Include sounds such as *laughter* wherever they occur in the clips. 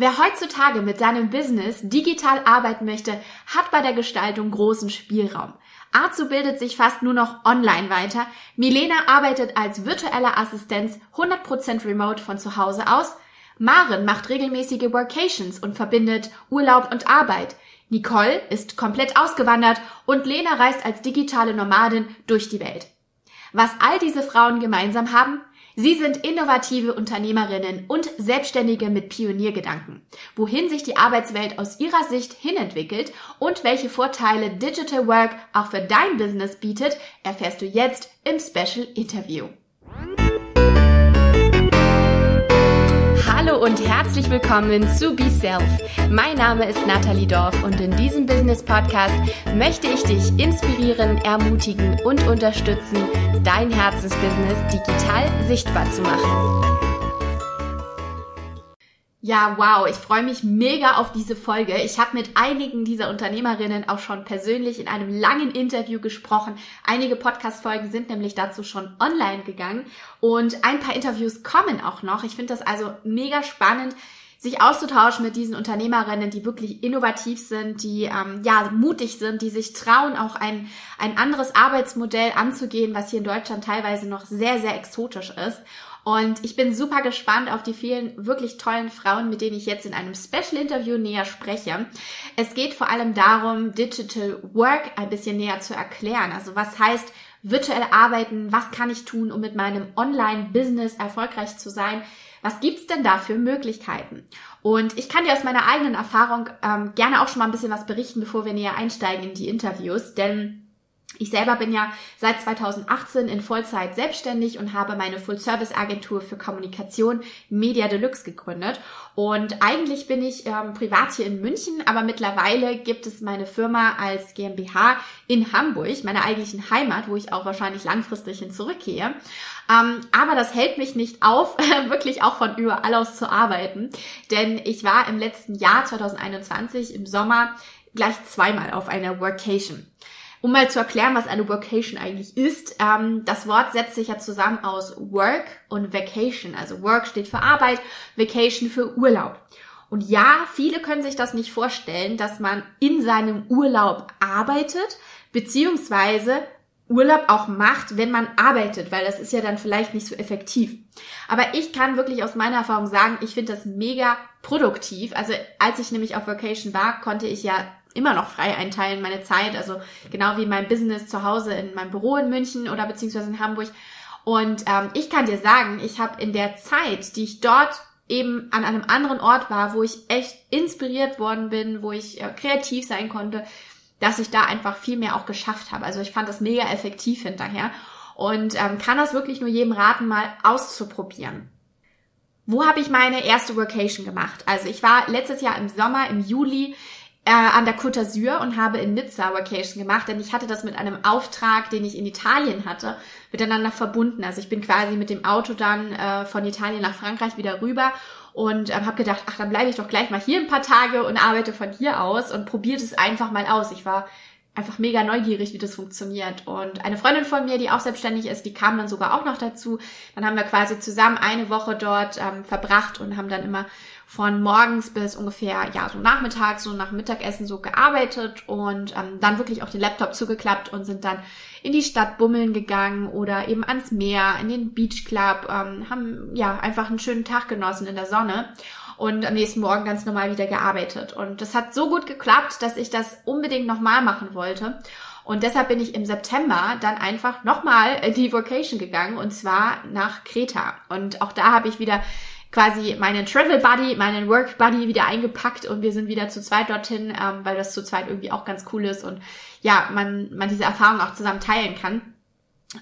Wer heutzutage mit seinem Business digital arbeiten möchte, hat bei der Gestaltung großen Spielraum. Azu bildet sich fast nur noch online weiter. Milena arbeitet als virtuelle Assistenz 100% remote von zu Hause aus. Maren macht regelmäßige Workations und verbindet Urlaub und Arbeit. Nicole ist komplett ausgewandert und Lena reist als digitale Nomadin durch die Welt. Was all diese Frauen gemeinsam haben? Sie sind innovative Unternehmerinnen und Selbstständige mit Pioniergedanken. Wohin sich die Arbeitswelt aus ihrer Sicht hinentwickelt und welche Vorteile Digital Work auch für dein Business bietet, erfährst du jetzt im Special Interview. Hallo und herzlich willkommen zu Be Self. Mein Name ist Nathalie Dorf und in diesem Business Podcast möchte ich dich inspirieren, ermutigen und unterstützen, dein Herzensbusiness digital sichtbar zu machen. Ja, wow, ich freue mich mega auf diese Folge. Ich habe mit einigen dieser Unternehmerinnen auch schon persönlich in einem langen Interview gesprochen. Einige Podcast-Folgen sind nämlich dazu schon online gegangen und ein paar Interviews kommen auch noch. Ich finde das also mega spannend, sich auszutauschen mit diesen Unternehmerinnen, die wirklich innovativ sind, die ähm, ja mutig sind, die sich trauen, auch ein, ein anderes Arbeitsmodell anzugehen, was hier in Deutschland teilweise noch sehr, sehr exotisch ist. Und ich bin super gespannt auf die vielen wirklich tollen Frauen, mit denen ich jetzt in einem Special-Interview näher spreche. Es geht vor allem darum, Digital Work ein bisschen näher zu erklären. Also was heißt virtuell arbeiten? Was kann ich tun, um mit meinem Online-Business erfolgreich zu sein? Was gibt's denn da für Möglichkeiten? Und ich kann dir aus meiner eigenen Erfahrung ähm, gerne auch schon mal ein bisschen was berichten, bevor wir näher einsteigen in die Interviews, denn ich selber bin ja seit 2018 in Vollzeit selbstständig und habe meine Full-Service-Agentur für Kommunikation Media Deluxe gegründet. Und eigentlich bin ich ähm, privat hier in München, aber mittlerweile gibt es meine Firma als GmbH in Hamburg, meiner eigentlichen Heimat, wo ich auch wahrscheinlich langfristig hin zurückgehe. Ähm, aber das hält mich nicht auf, *laughs* wirklich auch von überall aus zu arbeiten. Denn ich war im letzten Jahr 2021 im Sommer gleich zweimal auf einer Workation. Um mal zu erklären, was eine Workation eigentlich ist, ähm, das Wort setzt sich ja zusammen aus Work und Vacation. Also Work steht für Arbeit, Vacation für Urlaub. Und ja, viele können sich das nicht vorstellen, dass man in seinem Urlaub arbeitet, beziehungsweise Urlaub auch macht, wenn man arbeitet, weil das ist ja dann vielleicht nicht so effektiv. Aber ich kann wirklich aus meiner Erfahrung sagen, ich finde das mega produktiv. Also als ich nämlich auf Vacation war, konnte ich ja immer noch frei einteilen, meine Zeit, also genau wie mein Business zu Hause in meinem Büro in München oder beziehungsweise in Hamburg. Und ähm, ich kann dir sagen, ich habe in der Zeit, die ich dort eben an einem anderen Ort war, wo ich echt inspiriert worden bin, wo ich äh, kreativ sein konnte, dass ich da einfach viel mehr auch geschafft habe. Also ich fand das mega effektiv hinterher und ähm, kann das wirklich nur jedem raten, mal auszuprobieren. Wo habe ich meine erste Workation gemacht? Also ich war letztes Jahr im Sommer, im Juli äh, an der Côte d'Azur und habe in Nizza Vacation gemacht, denn ich hatte das mit einem Auftrag, den ich in Italien hatte, miteinander verbunden. Also ich bin quasi mit dem Auto dann äh, von Italien nach Frankreich wieder rüber und ähm, habe gedacht, ach, dann bleibe ich doch gleich mal hier ein paar Tage und arbeite von hier aus und probiert es einfach mal aus. Ich war einfach mega neugierig, wie das funktioniert. Und eine Freundin von mir, die auch selbstständig ist, die kam dann sogar auch noch dazu. Dann haben wir quasi zusammen eine Woche dort ähm, verbracht und haben dann immer von morgens bis ungefähr, ja, so nachmittags, so nach Mittagessen so gearbeitet und ähm, dann wirklich auch den Laptop zugeklappt und sind dann in die Stadt bummeln gegangen oder eben ans Meer, in den Beach Club, ähm, haben ja einfach einen schönen Tag genossen in der Sonne und am nächsten Morgen ganz normal wieder gearbeitet. Und das hat so gut geklappt, dass ich das unbedingt nochmal machen wollte. Und deshalb bin ich im September dann einfach nochmal die Vocation gegangen und zwar nach Kreta. Und auch da habe ich wieder quasi meinen Travel Buddy, meinen Work Buddy wieder eingepackt und wir sind wieder zu zweit dorthin, ähm, weil das zu zweit irgendwie auch ganz cool ist und ja, man, man diese Erfahrung auch zusammen teilen kann.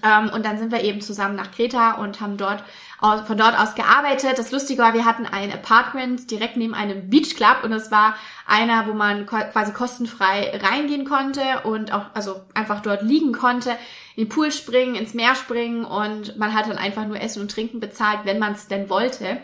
Ähm, und dann sind wir eben zusammen nach Kreta und haben dort von dort aus gearbeitet. Das Lustige war, wir hatten ein Apartment direkt neben einem Beach Club und es war einer, wo man quasi kostenfrei reingehen konnte und auch also einfach dort liegen konnte, in den Pool springen, ins Meer springen und man hat dann einfach nur Essen und Trinken bezahlt, wenn man es denn wollte.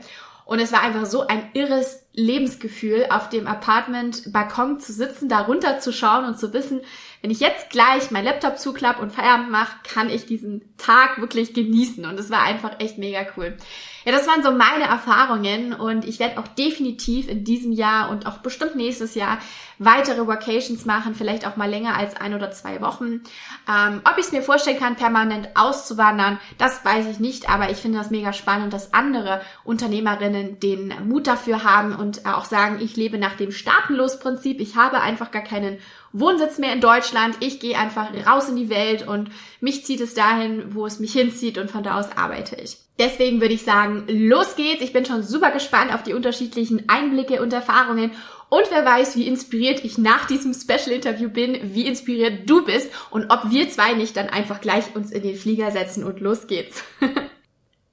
Und es war einfach so ein irres Lebensgefühl, auf dem Apartment-Balkon zu sitzen, da runter zu schauen und zu wissen, wenn ich jetzt gleich mein Laptop zuklappe und Feierabend mache, kann ich diesen Tag wirklich genießen. Und es war einfach echt mega cool. Ja, das waren so meine Erfahrungen und ich werde auch definitiv in diesem Jahr und auch bestimmt nächstes Jahr weitere Vacations machen, vielleicht auch mal länger als ein oder zwei Wochen. Ähm, ob ich es mir vorstellen kann, permanent auszuwandern, das weiß ich nicht, aber ich finde das mega spannend, dass andere Unternehmerinnen den Mut dafür haben und auch sagen, ich lebe nach dem Staatenlos-Prinzip, ich habe einfach gar keinen Wohnsitz mehr in Deutschland, ich gehe einfach raus in die Welt und mich zieht es dahin, wo es mich hinzieht und von da aus arbeite ich. Deswegen würde ich sagen, los geht's. Ich bin schon super gespannt auf die unterschiedlichen Einblicke und Erfahrungen. Und wer weiß, wie inspiriert ich nach diesem Special-Interview bin, wie inspiriert du bist und ob wir zwei nicht dann einfach gleich uns in den Flieger setzen und los geht's. *laughs*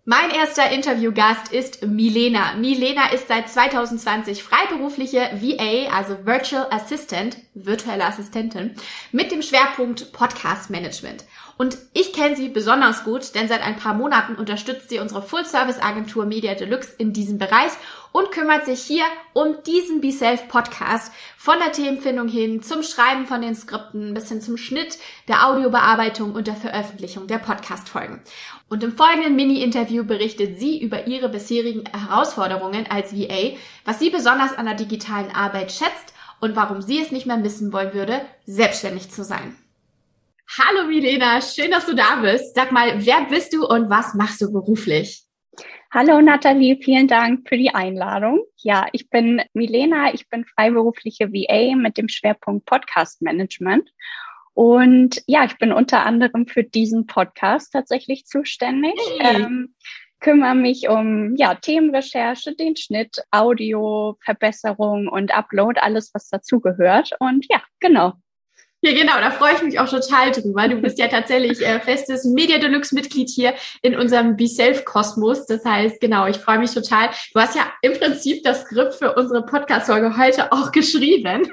Mein erster Interviewgast ist Milena. Milena ist seit 2020 freiberufliche VA, also Virtual Assistant, virtuelle Assistentin, mit dem Schwerpunkt Podcast Management. Und ich kenne sie besonders gut, denn seit ein paar Monaten unterstützt sie unsere Full-Service-Agentur Media Deluxe in diesem Bereich und kümmert sich hier um diesen Be Self Podcast von der Themenfindung hin zum Schreiben von den Skripten bis hin zum Schnitt, der Audiobearbeitung und der Veröffentlichung der Podcast-Folgen. Und im folgenden Mini-Interview berichtet sie über ihre bisherigen Herausforderungen als VA, was sie besonders an der digitalen Arbeit schätzt und warum sie es nicht mehr missen wollen würde, selbstständig zu sein. Hallo Milena, schön, dass du da bist. Sag mal, wer bist du und was machst du beruflich? Hallo Nathalie, vielen Dank für die Einladung. Ja, ich bin Milena, ich bin freiberufliche VA mit dem Schwerpunkt Podcast Management. Und ja, ich bin unter anderem für diesen Podcast tatsächlich zuständig. Hey. Ähm, kümmere mich um ja, Themenrecherche, den Schnitt, Audio, Verbesserung und Upload, alles, was dazugehört. Und ja, genau, ja, genau, da freue ich mich auch total drüber. Du bist ja tatsächlich äh, festes Media Deluxe-Mitglied hier in unserem Be Self-Kosmos. Das heißt, genau, ich freue mich total. Du hast ja im Prinzip das Skript für unsere Podcast-Folge heute auch geschrieben.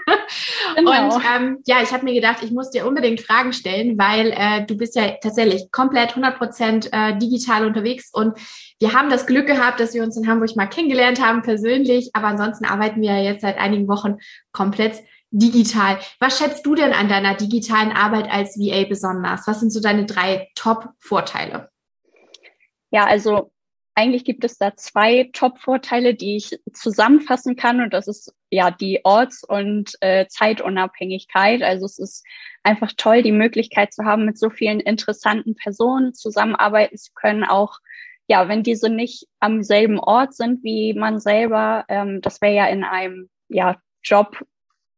Genau. Und ähm, ja, ich habe mir gedacht, ich muss dir unbedingt Fragen stellen, weil äh, du bist ja tatsächlich komplett 100 Prozent äh, digital unterwegs und wir haben das Glück gehabt, dass wir uns in Hamburg mal kennengelernt haben persönlich, aber ansonsten arbeiten wir ja jetzt seit einigen Wochen komplett digital. Was schätzt du denn an deiner digitalen Arbeit als VA besonders? Was sind so deine drei Top-Vorteile? Ja, also eigentlich gibt es da zwei Top-Vorteile, die ich zusammenfassen kann. Und das ist ja die Orts- und äh, Zeitunabhängigkeit. Also es ist einfach toll, die Möglichkeit zu haben, mit so vielen interessanten Personen zusammenarbeiten zu können. Auch ja, wenn diese nicht am selben Ort sind wie man selber. Ähm, das wäre ja in einem ja, Job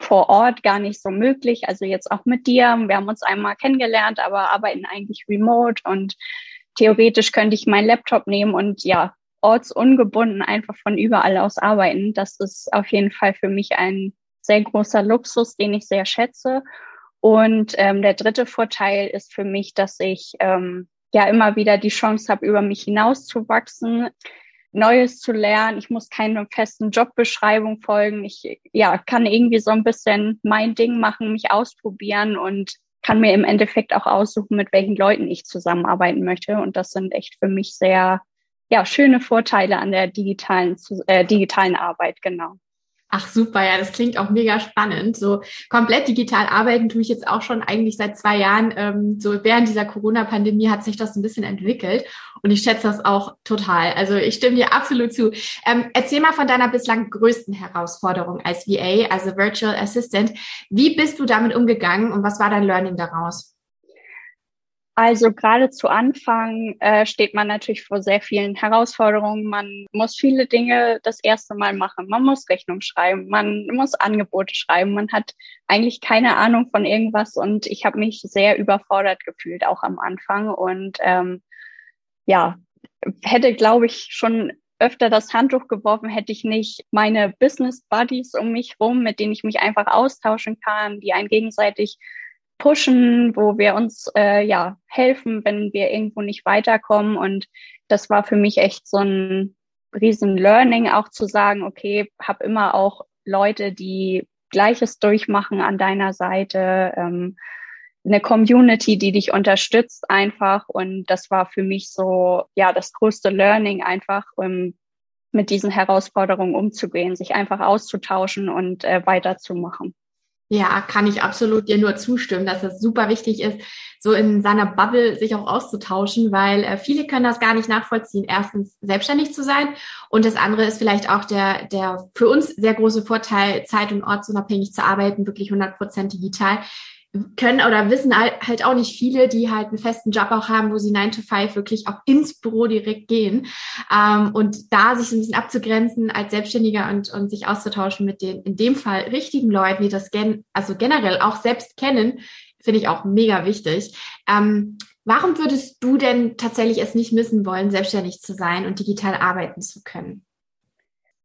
vor Ort gar nicht so möglich. Also jetzt auch mit dir. Wir haben uns einmal kennengelernt, aber arbeiten eigentlich remote und theoretisch könnte ich meinen Laptop nehmen und ja, ortsungebunden einfach von überall aus arbeiten. Das ist auf jeden Fall für mich ein sehr großer Luxus, den ich sehr schätze. Und ähm, der dritte Vorteil ist für mich, dass ich ähm, ja immer wieder die Chance habe, über mich hinauszuwachsen. Neues zu lernen. Ich muss keine festen Jobbeschreibung folgen. Ich ja, kann irgendwie so ein bisschen mein Ding machen, mich ausprobieren und kann mir im Endeffekt auch aussuchen, mit welchen Leuten ich zusammenarbeiten möchte. Und das sind echt für mich sehr ja, schöne Vorteile an der digitalen, äh, digitalen Arbeit, genau. Ach super, ja, das klingt auch mega spannend. So komplett digital arbeiten tue ich jetzt auch schon eigentlich seit zwei Jahren. Ähm, so während dieser Corona-Pandemie hat sich das ein bisschen entwickelt und ich schätze das auch total. Also ich stimme dir absolut zu. Ähm, erzähl mal von deiner bislang größten Herausforderung als VA, also Virtual Assistant. Wie bist du damit umgegangen und was war dein Learning daraus? Also gerade zu Anfang äh, steht man natürlich vor sehr vielen Herausforderungen. Man muss viele Dinge das erste Mal machen. Man muss Rechnung schreiben, man muss Angebote schreiben. Man hat eigentlich keine Ahnung von irgendwas und ich habe mich sehr überfordert gefühlt, auch am Anfang. Und ähm, ja, hätte, glaube ich, schon öfter das Handtuch geworfen, hätte ich nicht meine Business Buddies um mich rum, mit denen ich mich einfach austauschen kann, die einen gegenseitig pushen, wo wir uns äh, ja helfen, wenn wir irgendwo nicht weiterkommen. Und das war für mich echt so ein riesen Learning, auch zu sagen, okay, hab immer auch Leute, die Gleiches durchmachen an deiner Seite, ähm, eine Community, die dich unterstützt einfach. Und das war für mich so, ja, das größte Learning einfach, um, mit diesen Herausforderungen umzugehen, sich einfach auszutauschen und äh, weiterzumachen. Ja, kann ich absolut dir nur zustimmen, dass es super wichtig ist, so in seiner Bubble sich auch auszutauschen, weil äh, viele können das gar nicht nachvollziehen. Erstens selbstständig zu sein und das andere ist vielleicht auch der der für uns sehr große Vorteil, zeit- und ortsunabhängig zu arbeiten, wirklich 100 Prozent digital können oder wissen halt auch nicht viele, die halt einen festen Job auch haben, wo sie 9 to 5 wirklich auch ins Büro direkt gehen. Ähm, und da sich so ein bisschen abzugrenzen als Selbstständiger und, und sich auszutauschen mit den in dem Fall richtigen Leuten, die das gen also generell auch selbst kennen, finde ich auch mega wichtig. Ähm, warum würdest du denn tatsächlich es nicht missen wollen, selbstständig zu sein und digital arbeiten zu können?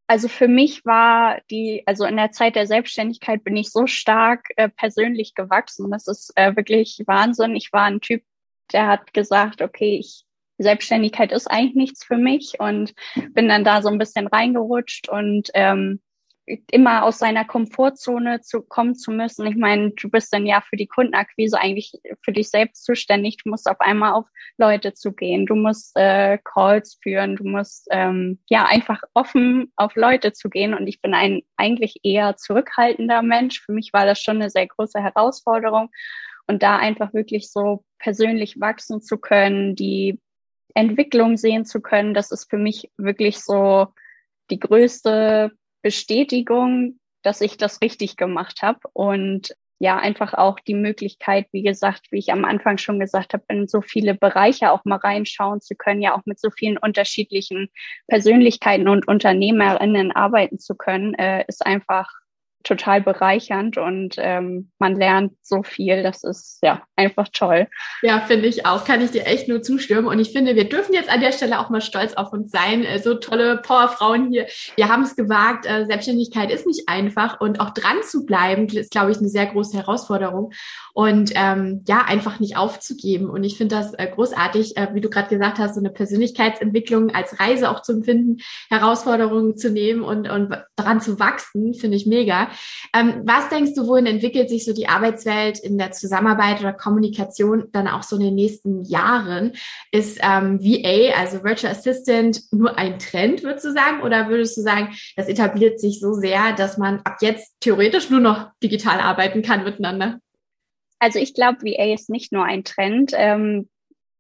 Also für mich war die, also in der Zeit der Selbstständigkeit bin ich so stark äh, persönlich gewachsen. Das ist äh, wirklich Wahnsinn. Ich war ein Typ, der hat gesagt, okay, ich, Selbstständigkeit ist eigentlich nichts für mich und bin dann da so ein bisschen reingerutscht und ähm, immer aus seiner Komfortzone zu kommen zu müssen. Ich meine, du bist dann ja für die Kundenakquise eigentlich für dich selbst zuständig. Du musst auf einmal auf Leute zugehen. Du musst äh, Calls führen. Du musst ähm, ja einfach offen auf Leute zugehen. Und ich bin ein eigentlich eher zurückhaltender Mensch. Für mich war das schon eine sehr große Herausforderung. Und da einfach wirklich so persönlich wachsen zu können, die Entwicklung sehen zu können, das ist für mich wirklich so die größte Bestätigung, dass ich das richtig gemacht habe und ja, einfach auch die Möglichkeit, wie gesagt, wie ich am Anfang schon gesagt habe, in so viele Bereiche auch mal reinschauen zu können, ja auch mit so vielen unterschiedlichen Persönlichkeiten und Unternehmerinnen arbeiten zu können, äh, ist einfach total bereichernd und ähm, man lernt so viel. Das ist ja einfach toll. Ja, finde ich auch. Kann ich dir echt nur zustimmen. Und ich finde, wir dürfen jetzt an der Stelle auch mal stolz auf uns sein. Äh, so tolle Powerfrauen hier. Wir haben es gewagt. Äh, Selbstständigkeit ist nicht einfach und auch dran zu bleiben, ist, glaube ich, eine sehr große Herausforderung. Und ähm, ja, einfach nicht aufzugeben. Und ich finde das äh, großartig, wie du gerade gesagt hast, so eine Persönlichkeitsentwicklung als Reise auch zu empfinden, Herausforderungen zu nehmen und, und dran zu wachsen, finde ich mega. Ähm, was denkst du, wohin entwickelt sich so die Arbeitswelt in der Zusammenarbeit oder Kommunikation dann auch so in den nächsten Jahren? Ist ähm, VA, also Virtual Assistant, nur ein Trend, würdest du sagen? Oder würdest du sagen, das etabliert sich so sehr, dass man ab jetzt theoretisch nur noch digital arbeiten kann miteinander? Also ich glaube, VA ist nicht nur ein Trend. Ähm,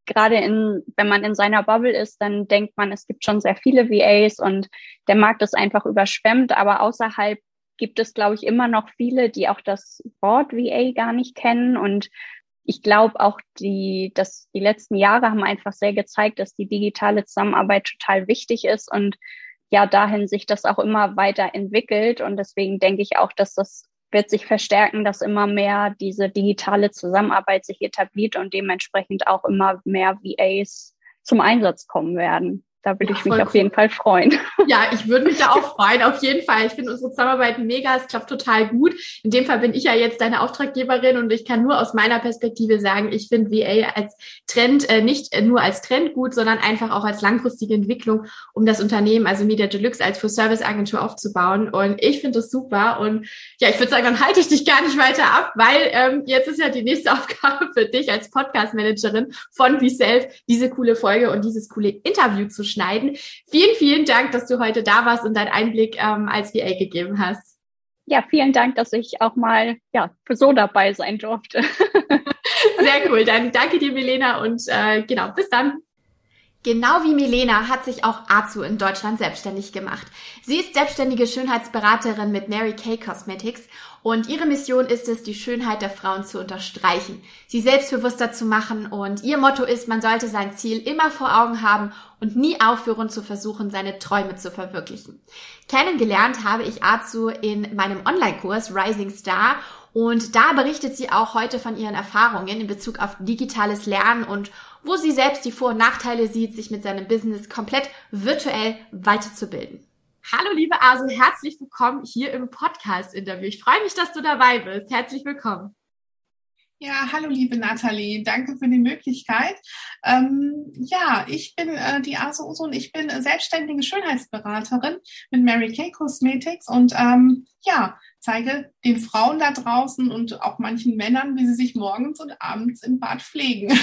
gerade in, wenn man in seiner Bubble ist, dann denkt man, es gibt schon sehr viele VAs und der Markt ist einfach überschwemmt. Aber außerhalb gibt es, glaube ich, immer noch viele, die auch das Wort VA gar nicht kennen. Und ich glaube auch, die, dass die letzten Jahre haben einfach sehr gezeigt, dass die digitale Zusammenarbeit total wichtig ist und ja, dahin sich das auch immer weiter entwickelt. Und deswegen denke ich auch, dass das wird sich verstärken, dass immer mehr diese digitale Zusammenarbeit sich etabliert und dementsprechend auch immer mehr VAs zum Einsatz kommen werden. Da würde ja, ich mich auf cool. jeden Fall freuen. *laughs* Ja, ich würde mich da auch freuen, auf jeden Fall. Ich finde unsere Zusammenarbeit mega, es klappt total gut. In dem Fall bin ich ja jetzt deine Auftraggeberin und ich kann nur aus meiner Perspektive sagen, ich finde VA als Trend äh, nicht nur als Trend gut, sondern einfach auch als langfristige Entwicklung, um das Unternehmen, also Media Deluxe als Full-Service-Agentur aufzubauen. Und ich finde das super. Und ja, ich würde sagen, dann halte ich dich gar nicht weiter ab, weil ähm, jetzt ist ja die nächste *laughs* Aufgabe für dich als Podcast-Managerin von VSelf, diese coole Folge und dieses coole Interview zu schneiden. Vielen, vielen Dank, dass du heute da warst und deinen Einblick ähm, als VA gegeben hast. Ja, vielen Dank, dass ich auch mal ja, für so dabei sein durfte. *laughs* Sehr cool. Dann danke dir, Milena, und äh, genau, bis dann. Genau wie Milena hat sich auch Azu in Deutschland selbstständig gemacht. Sie ist selbstständige Schönheitsberaterin mit Mary Kay Cosmetics und ihre Mission ist es, die Schönheit der Frauen zu unterstreichen, sie selbstbewusster zu machen und ihr Motto ist, man sollte sein Ziel immer vor Augen haben und nie aufhören zu versuchen, seine Träume zu verwirklichen. Kennengelernt habe ich Azu in meinem Online-Kurs Rising Star und da berichtet sie auch heute von ihren Erfahrungen in Bezug auf digitales Lernen und wo sie selbst die Vor- und Nachteile sieht, sich mit seinem Business komplett virtuell weiterzubilden. Hallo liebe Asu, herzlich willkommen hier im Podcast-Interview. Ich freue mich, dass du dabei bist. Herzlich willkommen. Ja, hallo liebe Nathalie, danke für die Möglichkeit. Ähm, ja, ich bin äh, die Uso und ich bin selbstständige Schönheitsberaterin mit Mary Kay Cosmetics und ähm, ja, zeige den Frauen da draußen und auch manchen Männern, wie sie sich morgens und abends im Bad pflegen.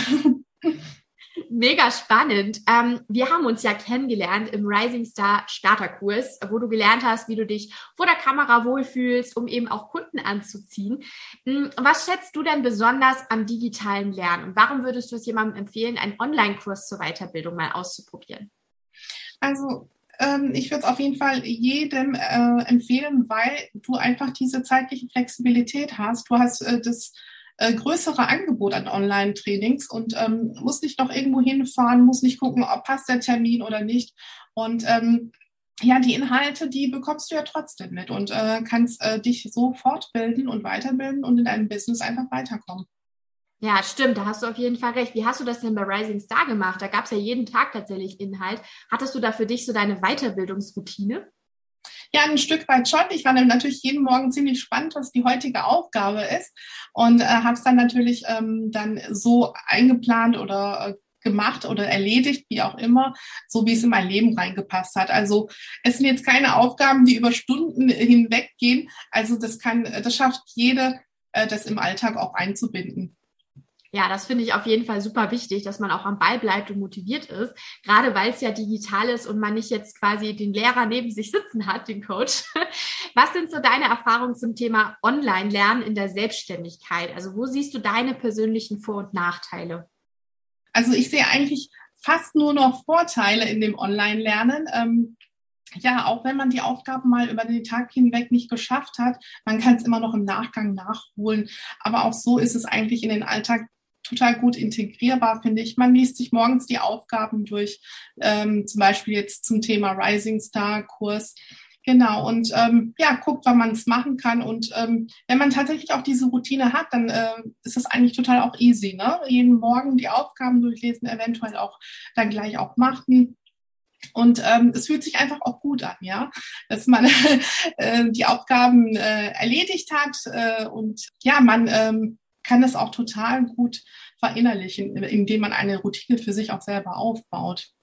*laughs* Mega spannend. Ähm, wir haben uns ja kennengelernt im Rising Star Starterkurs, wo du gelernt hast, wie du dich vor der Kamera wohlfühlst, um eben auch Kunden anzuziehen. Hm, was schätzt du denn besonders am digitalen Lernen und warum würdest du es jemandem empfehlen, einen Online-Kurs zur Weiterbildung mal auszuprobieren? Also ähm, ich würde es auf jeden Fall jedem äh, empfehlen, weil du einfach diese zeitliche Flexibilität hast. Du hast äh, das äh, größere Angebot an Online-Trainings und ähm, muss nicht noch irgendwo hinfahren, muss nicht gucken, ob passt der Termin oder nicht. Und ähm, ja, die Inhalte, die bekommst du ja trotzdem mit und äh, kannst äh, dich so fortbilden und weiterbilden und in deinem Business einfach weiterkommen. Ja, stimmt, da hast du auf jeden Fall recht. Wie hast du das denn bei Rising Star gemacht? Da gab es ja jeden Tag tatsächlich Inhalt. Hattest du da für dich so deine Weiterbildungsroutine? Ja, ein Stück weit schon. Ich fand natürlich jeden Morgen ziemlich spannend, was die heutige Aufgabe ist und äh, habe es dann natürlich ähm, dann so eingeplant oder äh, gemacht oder erledigt, wie auch immer, so wie es in mein Leben reingepasst hat. Also es sind jetzt keine Aufgaben, die über Stunden hinweg gehen. Also das kann, das schafft jede, äh, das im Alltag auch einzubinden. Ja, das finde ich auf jeden Fall super wichtig, dass man auch am Ball bleibt und motiviert ist. Gerade weil es ja digital ist und man nicht jetzt quasi den Lehrer neben sich sitzen hat, den Coach. *laughs* Was sind so deine Erfahrungen zum Thema Online-Lernen in der Selbstständigkeit? Also wo siehst du deine persönlichen Vor- und Nachteile? Also ich sehe eigentlich fast nur noch Vorteile in dem Online-Lernen. Ähm, ja, auch wenn man die Aufgaben mal über den Tag hinweg nicht geschafft hat, man kann es immer noch im Nachgang nachholen. Aber auch so ist es eigentlich in den Alltag total gut integrierbar, finde ich. Man liest sich morgens die Aufgaben durch, ähm, zum Beispiel jetzt zum Thema Rising Star Kurs. Genau, und ähm, ja, guckt, wann man es machen kann. Und ähm, wenn man tatsächlich auch diese Routine hat, dann äh, ist das eigentlich total auch easy. Ne? Jeden Morgen die Aufgaben durchlesen, eventuell auch dann gleich auch machen. Und ähm, es fühlt sich einfach auch gut an, ja, dass man *laughs* äh, die Aufgaben äh, erledigt hat äh, und ja, man ähm, kann das auch total gut verinnerlichen, indem man eine Routine für sich auch selber aufbaut.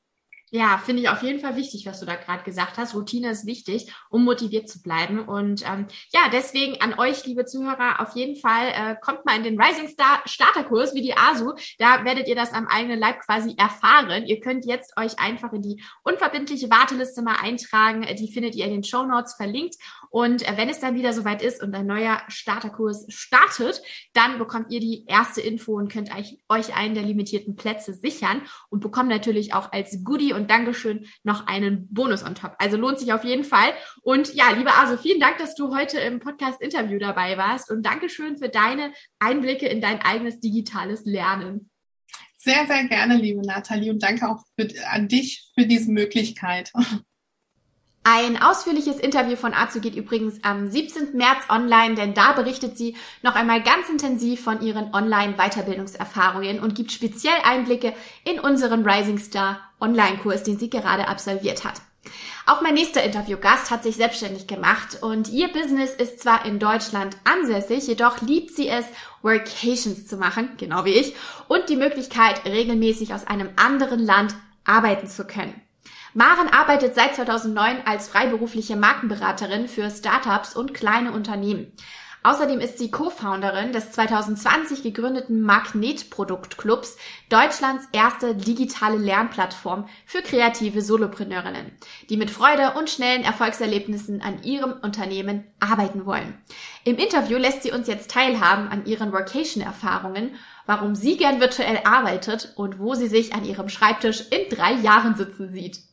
Ja, finde ich auf jeden Fall wichtig, was du da gerade gesagt hast. Routine ist wichtig, um motiviert zu bleiben. Und ähm, ja, deswegen an euch, liebe Zuhörer, auf jeden Fall äh, kommt mal in den Rising Star Starterkurs wie die ASU. Da werdet ihr das am eigenen Leib quasi erfahren. Ihr könnt jetzt euch einfach in die unverbindliche Warteliste mal eintragen. Die findet ihr in den Show Notes verlinkt. Und äh, wenn es dann wieder soweit ist und ein neuer Starterkurs startet, dann bekommt ihr die erste Info und könnt euch, einen der limitierten Plätze sichern und bekommt natürlich auch als Goodie und Dankeschön noch einen Bonus on top. Also lohnt sich auf jeden Fall. Und ja, liebe Aso, vielen Dank, dass du heute im Podcast-Interview dabei warst und Dankeschön für deine Einblicke in dein eigenes digitales Lernen. Sehr, sehr gerne, liebe Nathalie, und danke auch für, an dich für diese Möglichkeit. Ein ausführliches Interview von Azu geht übrigens am 17. März online, denn da berichtet sie noch einmal ganz intensiv von ihren Online-Weiterbildungserfahrungen und gibt speziell Einblicke in unseren Rising Star Online-Kurs, den sie gerade absolviert hat. Auch mein nächster Interviewgast hat sich selbstständig gemacht und ihr Business ist zwar in Deutschland ansässig, jedoch liebt sie es, Workations zu machen, genau wie ich, und die Möglichkeit, regelmäßig aus einem anderen Land arbeiten zu können. Maren arbeitet seit 2009 als freiberufliche Markenberaterin für Startups und kleine Unternehmen. Außerdem ist sie Co-Founderin des 2020 gegründeten Magnetproduktclubs, Deutschlands erste digitale Lernplattform für kreative Solopreneurinnen, die mit Freude und schnellen Erfolgserlebnissen an ihrem Unternehmen arbeiten wollen. Im Interview lässt sie uns jetzt teilhaben an ihren Workation-Erfahrungen, warum sie gern virtuell arbeitet und wo sie sich an ihrem Schreibtisch in drei Jahren sitzen sieht.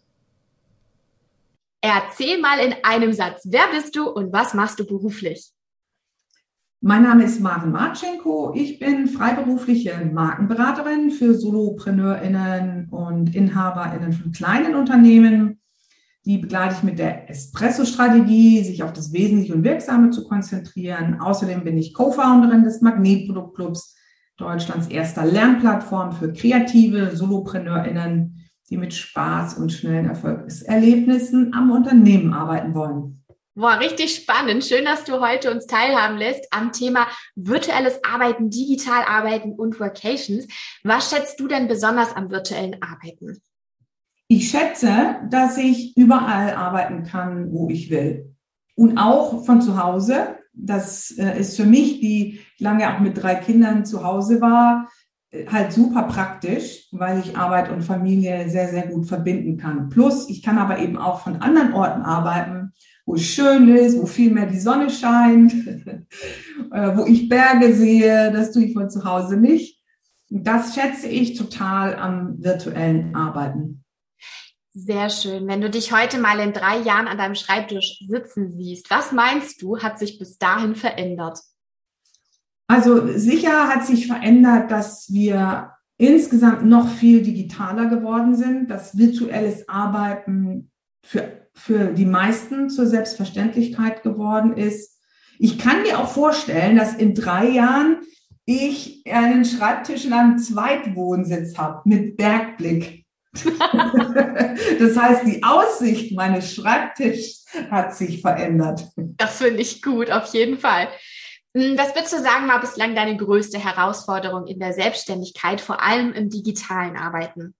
Erzähl mal in einem Satz, wer bist du und was machst du beruflich? Mein Name ist Maren Marchenko. Ich bin freiberufliche Markenberaterin für SolopreneurInnen und InhaberInnen von kleinen Unternehmen. Die begleite ich mit der Espresso-Strategie, sich auf das Wesentliche und Wirksame zu konzentrieren. Außerdem bin ich Co-Founderin des Magnetproduktclubs, Deutschlands erster Lernplattform für kreative SolopreneurInnen, die mit Spaß und schnellen Erfolgserlebnissen am Unternehmen arbeiten wollen. Boah, richtig spannend. Schön, dass du heute uns teilhaben lässt am Thema virtuelles Arbeiten, digital arbeiten und Workations. Was schätzt du denn besonders am virtuellen Arbeiten? Ich schätze, dass ich überall arbeiten kann, wo ich will. Und auch von zu Hause. Das äh, ist für mich, die lange auch mit drei Kindern zu Hause war, halt super praktisch, weil ich Arbeit und Familie sehr, sehr gut verbinden kann. Plus, ich kann aber eben auch von anderen Orten arbeiten, wo es schön ist, wo viel mehr die Sonne scheint, *laughs* äh, wo ich Berge sehe. Das tue ich von zu Hause nicht. Das schätze ich total am virtuellen Arbeiten. Sehr schön. Wenn du dich heute mal in drei Jahren an deinem Schreibtisch sitzen siehst, was meinst du, hat sich bis dahin verändert? Also sicher hat sich verändert, dass wir insgesamt noch viel digitaler geworden sind, dass virtuelles Arbeiten für, für die meisten zur Selbstverständlichkeit geworden ist. Ich kann mir auch vorstellen, dass in drei Jahren ich einen Schreibtisch in einem Zweitwohnsitz habe mit Bergblick. *laughs* das heißt, die Aussicht meines Schreibtischs hat sich verändert. Das finde ich gut, auf jeden Fall. Hm, was würdest du sagen, war bislang deine größte Herausforderung in der Selbstständigkeit, vor allem im digitalen Arbeiten?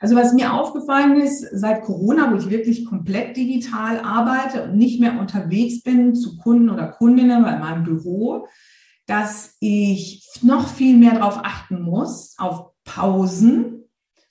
Also was mir aufgefallen ist, seit Corona, wo ich wirklich komplett digital arbeite und nicht mehr unterwegs bin zu Kunden oder Kundinnen bei meinem Büro, dass ich noch viel mehr darauf achten muss, auf Pausen,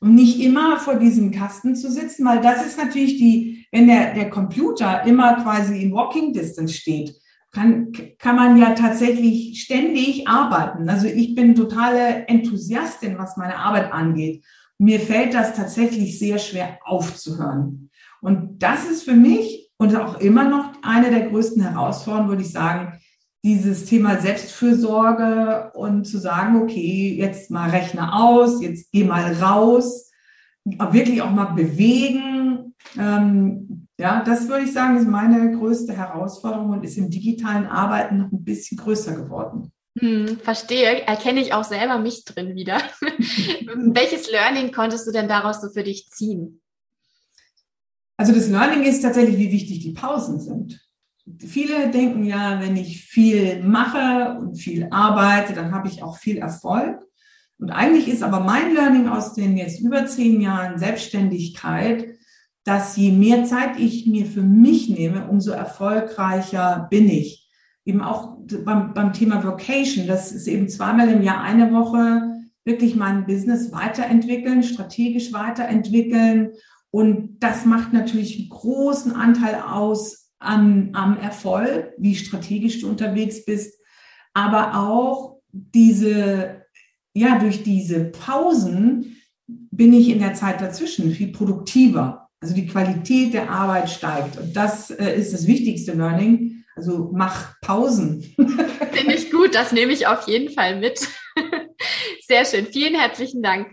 und nicht immer vor diesem Kasten zu sitzen, weil das ist natürlich die, wenn der, der Computer immer quasi in Walking Distance steht, kann, kann man ja tatsächlich ständig arbeiten. Also ich bin totale Enthusiastin, was meine Arbeit angeht. Mir fällt das tatsächlich sehr schwer aufzuhören. Und das ist für mich und auch immer noch eine der größten Herausforderungen, würde ich sagen, dieses Thema Selbstfürsorge und zu sagen, okay, jetzt mal Rechner aus, jetzt geh mal raus, wirklich auch mal bewegen. Ähm, ja, das würde ich sagen, ist meine größte Herausforderung und ist im digitalen Arbeiten noch ein bisschen größer geworden. Hm, verstehe, erkenne ich auch selber mich drin wieder. *laughs* Welches Learning konntest du denn daraus so für dich ziehen? Also das Learning ist tatsächlich, wie wichtig die Pausen sind. Viele denken ja, wenn ich viel mache und viel arbeite, dann habe ich auch viel Erfolg. Und eigentlich ist aber mein Learning aus den jetzt über zehn Jahren Selbstständigkeit, dass je mehr Zeit ich mir für mich nehme, umso erfolgreicher bin ich. Eben auch beim, beim Thema Vocation, das ist eben zweimal im Jahr eine Woche wirklich mein Business weiterentwickeln, strategisch weiterentwickeln. Und das macht natürlich einen großen Anteil aus am, am Erfolg, wie strategisch du unterwegs bist, aber auch diese, ja, durch diese Pausen bin ich in der Zeit dazwischen viel produktiver. Also die Qualität der Arbeit steigt. Und das äh, ist das wichtigste Learning. Also mach Pausen. Finde ich gut, das nehme ich auf jeden Fall mit. *laughs* Sehr schön. Vielen herzlichen Dank.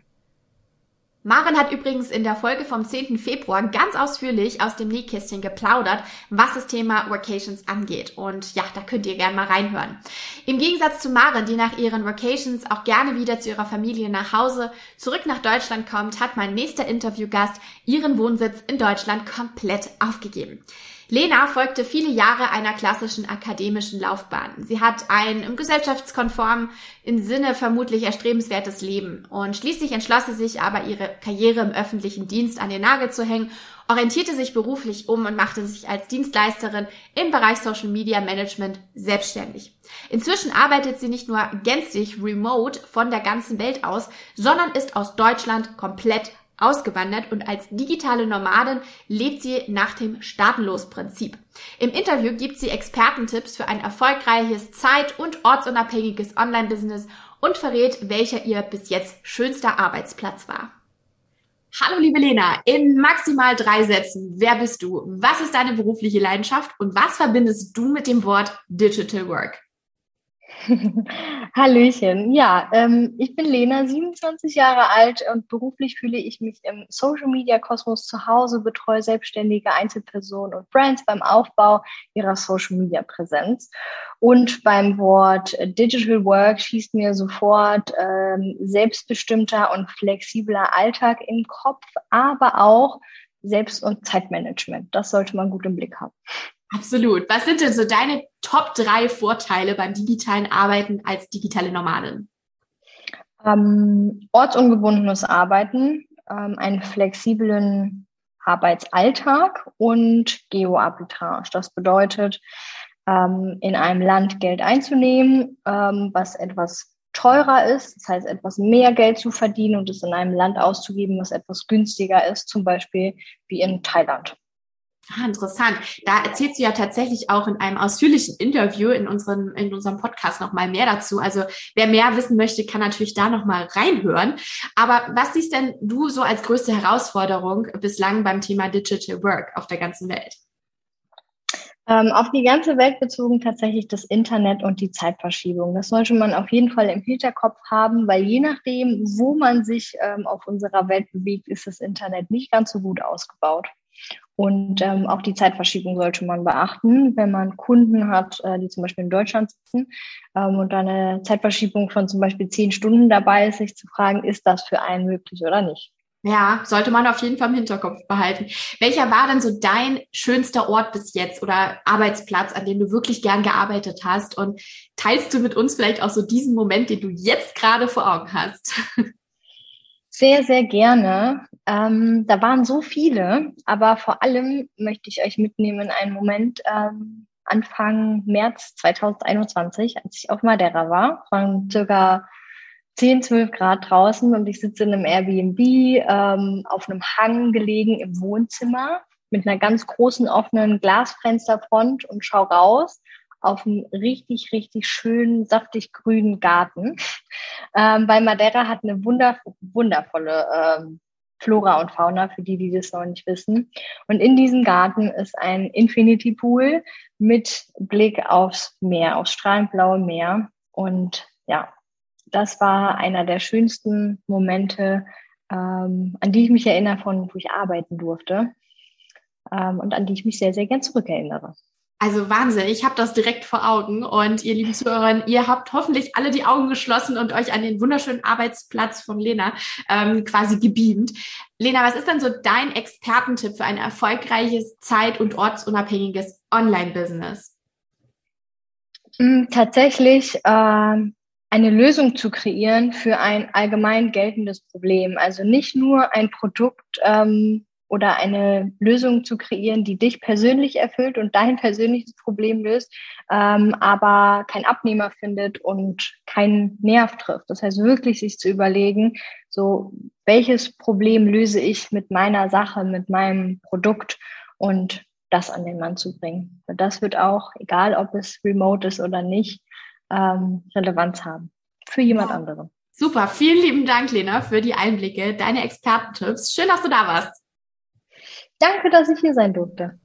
Maren hat übrigens in der Folge vom 10. Februar ganz ausführlich aus dem Nähkästchen geplaudert, was das Thema Vacations angeht. Und ja, da könnt ihr gerne mal reinhören. Im Gegensatz zu Maren, die nach ihren Vacations auch gerne wieder zu ihrer Familie nach Hause zurück nach Deutschland kommt, hat mein nächster Interviewgast ihren Wohnsitz in Deutschland komplett aufgegeben. Lena folgte viele Jahre einer klassischen akademischen Laufbahn. Sie hat ein im gesellschaftskonformen, im Sinne vermutlich erstrebenswertes Leben und schließlich entschloss sie sich aber, ihre Karriere im öffentlichen Dienst an den Nagel zu hängen, orientierte sich beruflich um und machte sich als Dienstleisterin im Bereich Social Media Management selbstständig. Inzwischen arbeitet sie nicht nur gänzlich remote von der ganzen Welt aus, sondern ist aus Deutschland komplett ausgewandert und als digitale Nomadin lebt sie nach dem Staatenlos-Prinzip. Im Interview gibt sie Expertentipps für ein erfolgreiches, zeit- und ortsunabhängiges Online-Business und verrät, welcher ihr bis jetzt schönster Arbeitsplatz war. Hallo liebe Lena, in maximal drei Sätzen, wer bist du? Was ist deine berufliche Leidenschaft und was verbindest du mit dem Wort Digital Work? *laughs* Hallöchen. Ja, ähm, ich bin Lena, 27 Jahre alt und beruflich fühle ich mich im Social Media Kosmos zu Hause, betreue selbstständige Einzelpersonen und Brands beim Aufbau ihrer Social Media Präsenz. Und beim Wort Digital Work schießt mir sofort ähm, selbstbestimmter und flexibler Alltag im Kopf, aber auch Selbst- und Zeitmanagement. Das sollte man gut im Blick haben. Absolut. Was sind denn so deine Top drei Vorteile beim digitalen Arbeiten als digitale Nomadin? Ähm, ortsungebundenes Arbeiten, ähm, einen flexiblen Arbeitsalltag und Geoarbitrage. Das bedeutet, ähm, in einem Land Geld einzunehmen, ähm, was etwas teurer ist, das heißt etwas mehr Geld zu verdienen und es in einem Land auszugeben, was etwas günstiger ist, zum Beispiel wie in Thailand. Ah, interessant. Da erzählst du ja tatsächlich auch in einem ausführlichen Interview in unserem, in unserem Podcast nochmal mehr dazu. Also wer mehr wissen möchte, kann natürlich da nochmal reinhören. Aber was siehst denn du so als größte Herausforderung bislang beim Thema Digital Work auf der ganzen Welt? Ähm, auf die ganze Welt bezogen tatsächlich das Internet und die Zeitverschiebung. Das sollte man auf jeden Fall im Hinterkopf haben, weil je nachdem, wo man sich ähm, auf unserer Welt bewegt, ist das Internet nicht ganz so gut ausgebaut. Und ähm, auch die Zeitverschiebung sollte man beachten, wenn man Kunden hat, äh, die zum Beispiel in Deutschland sitzen ähm, und eine Zeitverschiebung von zum Beispiel zehn Stunden dabei ist, sich zu fragen, ist das für einen möglich oder nicht? Ja, sollte man auf jeden Fall im Hinterkopf behalten. Welcher war denn so dein schönster Ort bis jetzt oder Arbeitsplatz, an dem du wirklich gern gearbeitet hast? Und teilst du mit uns vielleicht auch so diesen Moment, den du jetzt gerade vor Augen hast? *laughs* Sehr, sehr gerne. Ähm, da waren so viele, aber vor allem möchte ich euch mitnehmen in einen Moment ähm, Anfang März 2021, als ich auf Madeira war, von circa 10, 12 Grad draußen und ich sitze in einem Airbnb ähm, auf einem Hang gelegen im Wohnzimmer mit einer ganz großen offenen Glasfensterfront und schau raus auf einen richtig, richtig schönen, saftig grünen Garten. *laughs* Ähm, weil Madeira hat eine wunder, wundervolle ähm, Flora und Fauna, für die, die das noch nicht wissen. Und in diesem Garten ist ein Infinity Pool mit Blick aufs Meer, aufs strahlend blaue Meer. Und ja, das war einer der schönsten Momente, ähm, an die ich mich erinnere, von wo ich arbeiten durfte ähm, und an die ich mich sehr, sehr gern zurückerinnere. Also Wahnsinn, ich habe das direkt vor Augen und ihr lieben Zuhörer, ihr habt hoffentlich alle die Augen geschlossen und euch an den wunderschönen Arbeitsplatz von Lena ähm, quasi gebeamt. Lena, was ist denn so dein Expertentipp für ein erfolgreiches, zeit- und ortsunabhängiges Online-Business? Hm, tatsächlich äh, eine Lösung zu kreieren für ein allgemein geltendes Problem. Also nicht nur ein Produkt ähm, oder eine Lösung zu kreieren, die dich persönlich erfüllt und dein persönliches Problem löst, ähm, aber kein Abnehmer findet und keinen Nerv trifft. Das heißt wirklich sich zu überlegen, so welches Problem löse ich mit meiner Sache, mit meinem Produkt und das an den Mann zu bringen. Und das wird auch, egal ob es remote ist oder nicht, ähm, Relevanz haben für jemand anderen. Super, vielen lieben Dank, Lena, für die Einblicke, deine Expertentipps. Schön, dass du da warst. Danke, dass ich hier sein durfte.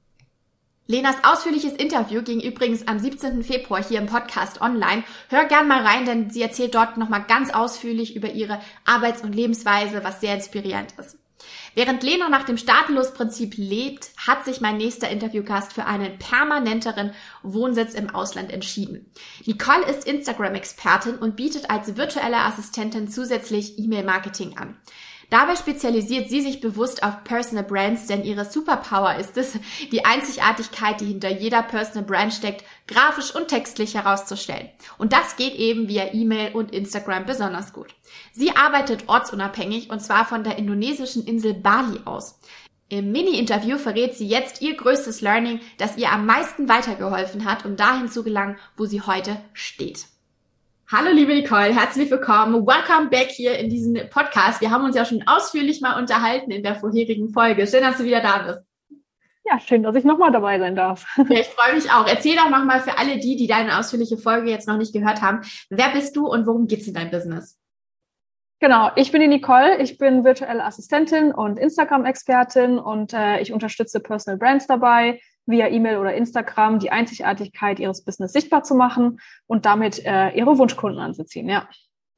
Lenas ausführliches Interview ging übrigens am 17. Februar hier im Podcast online. Hör gern mal rein, denn sie erzählt dort nochmal ganz ausführlich über ihre Arbeits- und Lebensweise, was sehr inspirierend ist. Während Lena nach dem Staatenlos-Prinzip lebt, hat sich mein nächster Interviewgast für einen permanenteren Wohnsitz im Ausland entschieden. Nicole ist Instagram-Expertin und bietet als virtuelle Assistentin zusätzlich E-Mail-Marketing an. Dabei spezialisiert sie sich bewusst auf Personal Brands, denn ihre Superpower ist es, die Einzigartigkeit, die hinter jeder Personal Brand steckt, grafisch und textlich herauszustellen. Und das geht eben via E-Mail und Instagram besonders gut. Sie arbeitet ortsunabhängig und zwar von der indonesischen Insel Bali aus. Im Mini-Interview verrät sie jetzt ihr größtes Learning, das ihr am meisten weitergeholfen hat, um dahin zu gelangen, wo sie heute steht. Hallo liebe Nicole, herzlich willkommen. Welcome back hier in diesem Podcast. Wir haben uns ja schon ausführlich mal unterhalten in der vorherigen Folge. Schön, dass du wieder da bist. Ja, schön, dass ich nochmal dabei sein darf. *laughs* Ja, ich freue mich auch. Erzähl doch nochmal für alle die, die deine ausführliche Folge jetzt noch nicht gehört haben. Wer bist du und worum geht's in deinem Business? Genau, ich bin die Nicole, ich bin virtuelle Assistentin und Instagram-Expertin und äh, ich unterstütze Personal Brands dabei, via E-Mail oder Instagram die Einzigartigkeit ihres Business sichtbar zu machen und damit äh, ihre Wunschkunden anzuziehen, ja.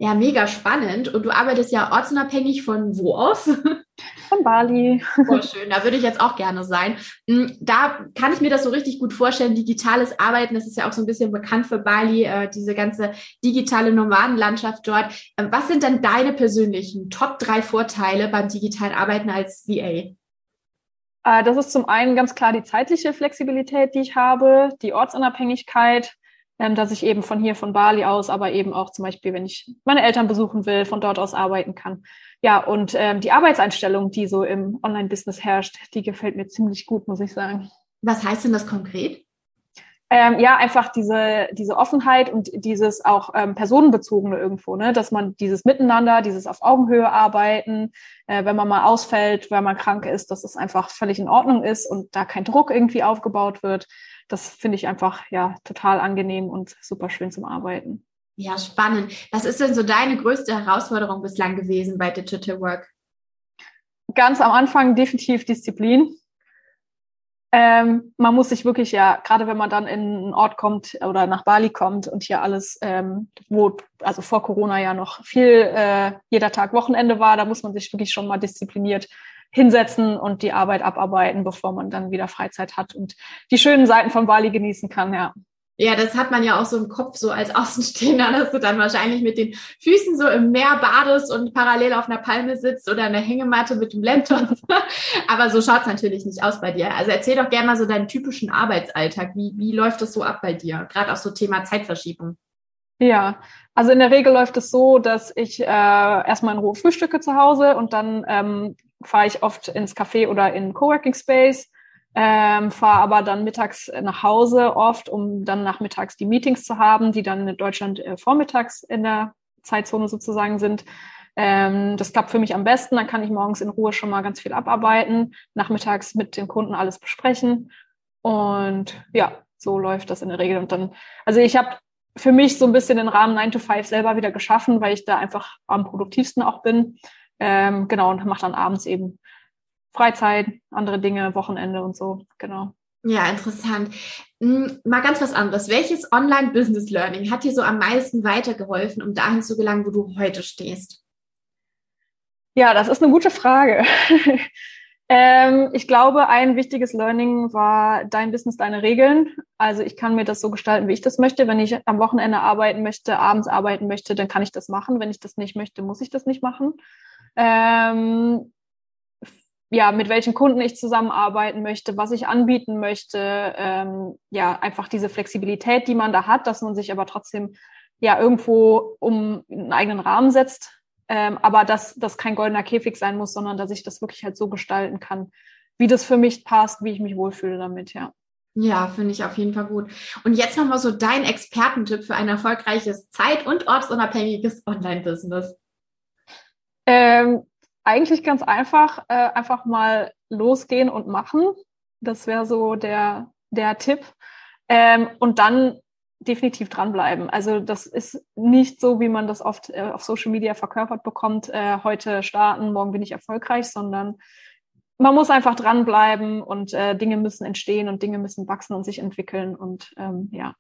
Ja, mega spannend. Und du arbeitest ja ortsunabhängig von wo aus? *laughs* Von Bali. Oh, schön, da würde ich jetzt auch gerne sein. Hm, da kann ich mir das so richtig gut vorstellen. Digitales Arbeiten, das ist ja auch so ein bisschen bekannt für Bali, äh, diese ganze digitale Nomadenlandschaft dort. Äh, was sind denn deine persönlichen Top drei Vorteile beim digitalen Arbeiten als VA? Äh, das ist zum einen ganz klar die zeitliche Flexibilität, die ich habe, die Ortsunabhängigkeit, ähm, dass ich eben von hier, von Bali aus, aber eben auch zum Beispiel, wenn ich meine Eltern besuchen will, von dort aus arbeiten kann. Ja, und ähm, die Arbeitseinstellung, die so im Online-Business herrscht, die gefällt mir ziemlich gut, muss ich sagen. Was heißt denn das konkret? Ähm, ja, einfach diese, diese Offenheit und dieses auch ähm, personenbezogene irgendwo, ne? dass man dieses Miteinander, dieses auf Augenhöhe arbeiten, äh, wenn man mal ausfällt, wenn man krank ist, dass es einfach völlig in Ordnung ist und da kein Druck irgendwie aufgebaut wird. Das finde ich einfach ja total angenehm und super schön zum Arbeiten. Ja, spannend. Was ist denn so deine größte Herausforderung bislang gewesen bei Digital Work? Ganz am Anfang definitiv Disziplin. Ähm, man muss sich wirklich ja, gerade wenn man dann in einen Ort kommt oder nach Bali kommt und hier alles, ähm, wo also vor Corona ja noch viel äh, jeder Tag Wochenende war, da muss man sich wirklich schon mal diszipliniert hinsetzen und die Arbeit abarbeiten, bevor man dann wieder Freizeit hat und die schönen Seiten von Bali genießen kann, ja. Ja, das hat man ja auch so im Kopf, so als *laughs* Außenstehender, dass du dann wahrscheinlich mit den Füßen so im Meer badest und parallel auf einer Palme sitzt oder eine Hängematte mit dem Laptop. *laughs* Aber so schaut's natürlich nicht aus bei dir. Also erzähl doch gerne mal so deinen typischen Arbeitsalltag. Wie, wie läuft das so ab bei dir? Gerade auch so Thema Zeitverschiebung. Ja, also in der Regel läuft es so, dass ich äh, erstmal in Ruhe frühstücke zu Hause und dann ähm, fahre ich oft ins Café oder in Coworking Space ähm, fahre aber dann mittags nach Hause oft, um dann nachmittags die Meetings zu haben, die dann in Deutschland äh, vormittags in der Zeitzone sozusagen sind. Ähm, das klappt für mich am besten. Dann kann ich morgens in Ruhe schon mal ganz viel abarbeiten, nachmittags mit den Kunden alles besprechen. Und ja, so läuft das in der Regel. Und dann, also ich habe für mich so ein bisschen den Rahmen 9 to 5 selber wieder geschaffen, weil ich da einfach am produktivsten auch bin. Ähm, genau, und mache dann abends eben Freizeit, andere Dinge, Wochenende und so, genau. Ja, interessant. Hm, mal ganz was anderes. Welches Online-Business-Learning hat dir so am meisten weitergeholfen, um dahin zu gelangen, wo du heute stehst? Ja, das ist eine gute Frage. *laughs* ähm, ich glaube, ein wichtiges Learning war dein Business, deine Regeln. Also ich kann mir das so gestalten, wie ich das möchte. Wenn ich am Wochenende arbeiten möchte, abends arbeiten möchte, dann kann ich das machen. Wenn ich das nicht möchte, muss ich das nicht machen. Ähm, ja, mit welchen Kunden ich zusammenarbeiten möchte, was ich anbieten möchte, ähm, ja, einfach diese Flexibilität, die man da hat, dass man sich aber trotzdem ja irgendwo um einen eigenen Rahmen setzt, ähm, aber dass das kein goldener Käfig sein muss, sondern dass ich das wirklich halt so gestalten kann, wie das für mich passt, wie ich mich wohlfühle damit, ja. Ja, finde ich auf jeden Fall gut. Und jetzt nochmal so dein Expertentipp für ein erfolgreiches zeit- und ortsunabhängiges Online-Business. Ähm, eigentlich ganz einfach, äh, einfach mal losgehen und machen. Das wäre so der, der Tipp. Ähm, und dann definitiv dranbleiben. Also das ist nicht so, wie man das oft äh, auf Social Media verkörpert bekommt, äh, heute starten, morgen bin ich erfolgreich, sondern man muss einfach dranbleiben und äh, Dinge müssen entstehen und Dinge müssen wachsen und sich entwickeln und ähm, ja.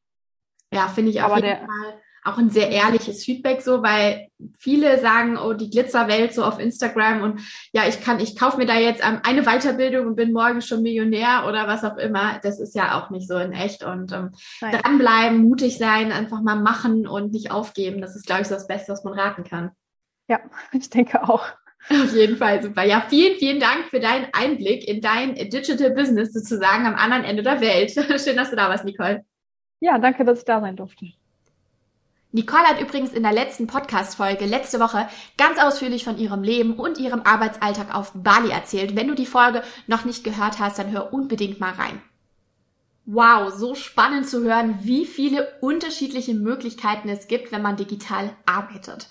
Ja, finde ich auf Aber jeden der, Fall auch ein sehr ehrliches Feedback so, weil viele sagen, oh, die Glitzerwelt so auf Instagram und ja, ich kann, ich kaufe mir da jetzt eine Weiterbildung und bin morgen schon Millionär oder was auch immer. Das ist ja auch nicht so in echt und ähm, dranbleiben, mutig sein, einfach mal machen und nicht aufgeben. Das ist, glaube ich, so das Beste, was man raten kann. Ja, *laughs* ich denke auch. Auf jeden Fall super. Ja, vielen, vielen Dank für deinen Einblick in dein Digital Business sozusagen am anderen Ende der Welt. *laughs* Schön, dass du da warst, Nicole. Ja, danke, dass ich da sein durfte. Nicole hat übrigens in der letzten Podcast-Folge letzte Woche ganz ausführlich von ihrem Leben und ihrem Arbeitsalltag auf Bali erzählt. Wenn du die Folge noch nicht gehört hast, dann hör unbedingt mal rein. Wow, so spannend zu hören, wie viele unterschiedliche Möglichkeiten es gibt, wenn man digital arbeitet.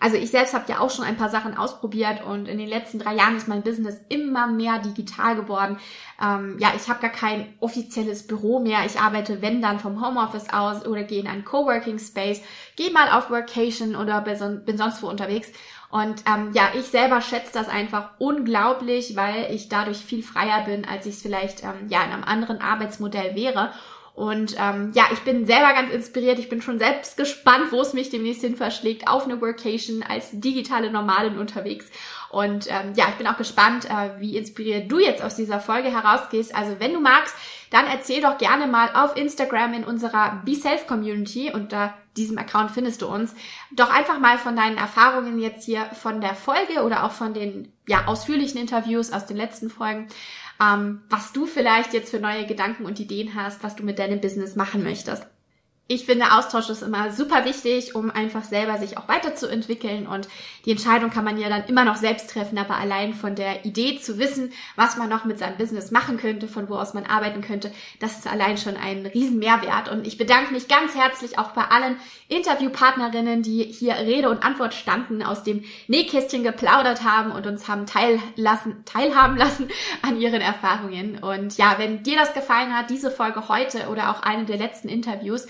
Also ich selbst habe ja auch schon ein paar Sachen ausprobiert und in den letzten drei Jahren ist mein Business immer mehr digital geworden. Ähm, ja, ich habe gar kein offizielles Büro mehr. Ich arbeite, wenn dann, vom Homeoffice aus oder gehe in einen Coworking Space, gehe mal auf Workation oder bin sonst wo unterwegs. Und ähm, ja, ich selber schätze das einfach unglaublich, weil ich dadurch viel freier bin, als ich es vielleicht ähm, ja in einem anderen Arbeitsmodell wäre. Und ähm, ja, ich bin selber ganz inspiriert. Ich bin schon selbst gespannt, wo es mich demnächst hin verschlägt, auf eine Workation als digitale Normalin unterwegs. Und ähm, ja, ich bin auch gespannt, äh, wie inspiriert du jetzt aus dieser Folge herausgehst. Also wenn du magst, dann erzähl doch gerne mal auf Instagram in unserer Be Self Community unter diesem Account findest du uns. Doch einfach mal von deinen Erfahrungen jetzt hier von der Folge oder auch von den ja ausführlichen Interviews aus den letzten Folgen ähm, was du vielleicht jetzt für neue Gedanken und Ideen hast, was du mit deinem Business machen möchtest. Ich finde, Austausch ist immer super wichtig, um einfach selber sich auch weiterzuentwickeln. Und die Entscheidung kann man ja dann immer noch selbst treffen, aber allein von der Idee zu wissen, was man noch mit seinem Business machen könnte, von wo aus man arbeiten könnte, das ist allein schon ein riesen Mehrwert. Und ich bedanke mich ganz herzlich auch bei allen Interviewpartnerinnen, die hier Rede und Antwort standen, aus dem Nähkästchen geplaudert haben und uns haben teillassen, teilhaben lassen *laughs* an ihren Erfahrungen. Und ja, wenn dir das gefallen hat, diese Folge heute oder auch eine der letzten Interviews,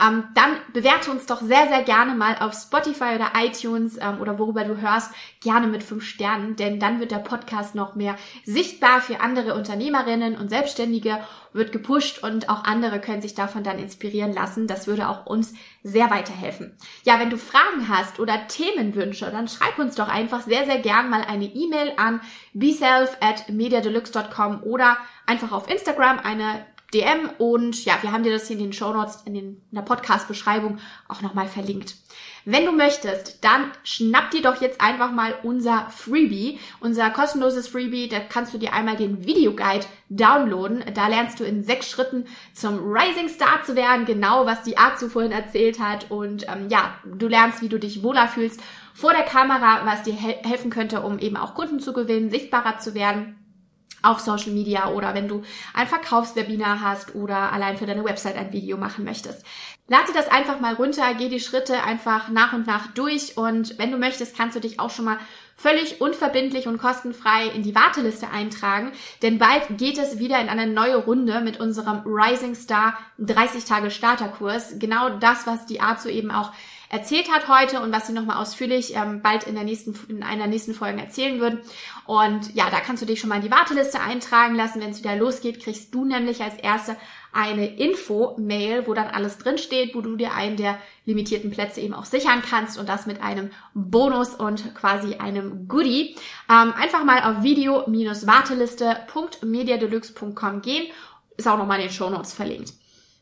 ähm, dann bewerte uns doch sehr, sehr gerne mal auf Spotify oder iTunes ähm, oder worüber du hörst, gerne mit fünf Sternen, denn dann wird der Podcast noch mehr sichtbar für andere Unternehmerinnen und Selbstständige, wird gepusht und auch andere können sich davon dann inspirieren lassen. Das würde auch uns sehr weiterhelfen. Ja, wenn du Fragen hast oder Themenwünsche, dann schreib uns doch einfach sehr, sehr gern mal eine E-Mail an beself at mediadeluxe.com oder einfach auf Instagram eine DM und ja, wir haben dir das hier in den Show Notes, in, den, in der Podcast-Beschreibung auch nochmal verlinkt. Wenn du möchtest, dann schnapp dir doch jetzt einfach mal unser Freebie, unser kostenloses Freebie. Da kannst du dir einmal den Videoguide downloaden. Da lernst du in sechs Schritten zum Rising Star zu werden, genau was die Arzu vorhin erzählt hat. Und ähm, ja, du lernst, wie du dich wohler fühlst vor der Kamera, was dir he helfen könnte, um eben auch Kunden zu gewinnen, sichtbarer zu werden auf Social Media oder wenn du ein Verkaufswebinar hast oder allein für deine Website ein Video machen möchtest. Lade das einfach mal runter, geh die Schritte einfach nach und nach durch und wenn du möchtest, kannst du dich auch schon mal völlig unverbindlich und kostenfrei in die Warteliste eintragen, denn bald geht es wieder in eine neue Runde mit unserem Rising Star 30 Tage Starterkurs. Genau das, was die so eben auch erzählt hat heute und was sie nochmal ausführlich ähm, bald in der nächsten, in einer nächsten Folge erzählen wird. Und ja, da kannst du dich schon mal in die Warteliste eintragen lassen. Wenn es wieder losgeht, kriegst du nämlich als erste eine Info-Mail, wo dann alles drinsteht, wo du dir einen der limitierten Plätze eben auch sichern kannst und das mit einem Bonus und quasi einem Goodie. Ähm, einfach mal auf video-warteliste.mediadeluxe.com gehen. Ist auch nochmal in den Show Notes verlinkt.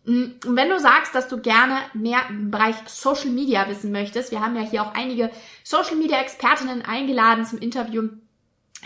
Mm, wenn du sagst, dass du gerne mehr im Bereich Social Media wissen möchtest, wir haben ja hier auch einige Social Media Expertinnen eingeladen zum Interview,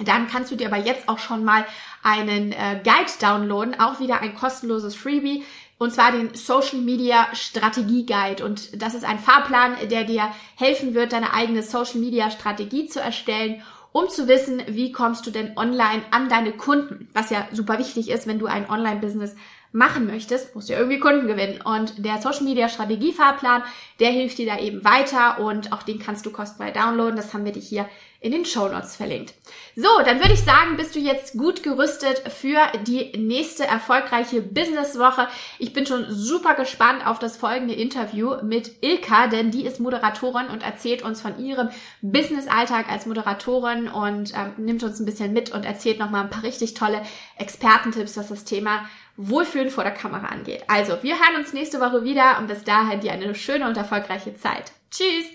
dann kannst du dir aber jetzt auch schon mal einen äh, Guide downloaden, auch wieder ein kostenloses Freebie, und zwar den Social Media Strategie Guide. Und das ist ein Fahrplan, der dir helfen wird, deine eigene Social Media Strategie zu erstellen um zu wissen, wie kommst du denn online an deine Kunden, was ja super wichtig ist, wenn du ein Online-Business machen möchtest, musst du ja irgendwie Kunden gewinnen. Und der Social Media Strategie Fahrplan, der hilft dir da eben weiter und auch den kannst du kostenfrei downloaden. Das haben wir dir hier in den Show Notes verlinkt. So, dann würde ich sagen, bist du jetzt gut gerüstet für die nächste erfolgreiche Businesswoche. Ich bin schon super gespannt auf das folgende Interview mit Ilka, denn die ist Moderatorin und erzählt uns von ihrem Business-Alltag als Moderatorin und ähm, nimmt uns ein bisschen mit und erzählt nochmal ein paar richtig tolle Expertentipps, was das Thema Wohlfühlen vor der Kamera angeht. Also, wir hören uns nächste Woche wieder und bis dahin dir eine schöne und erfolgreiche Zeit. Tschüss!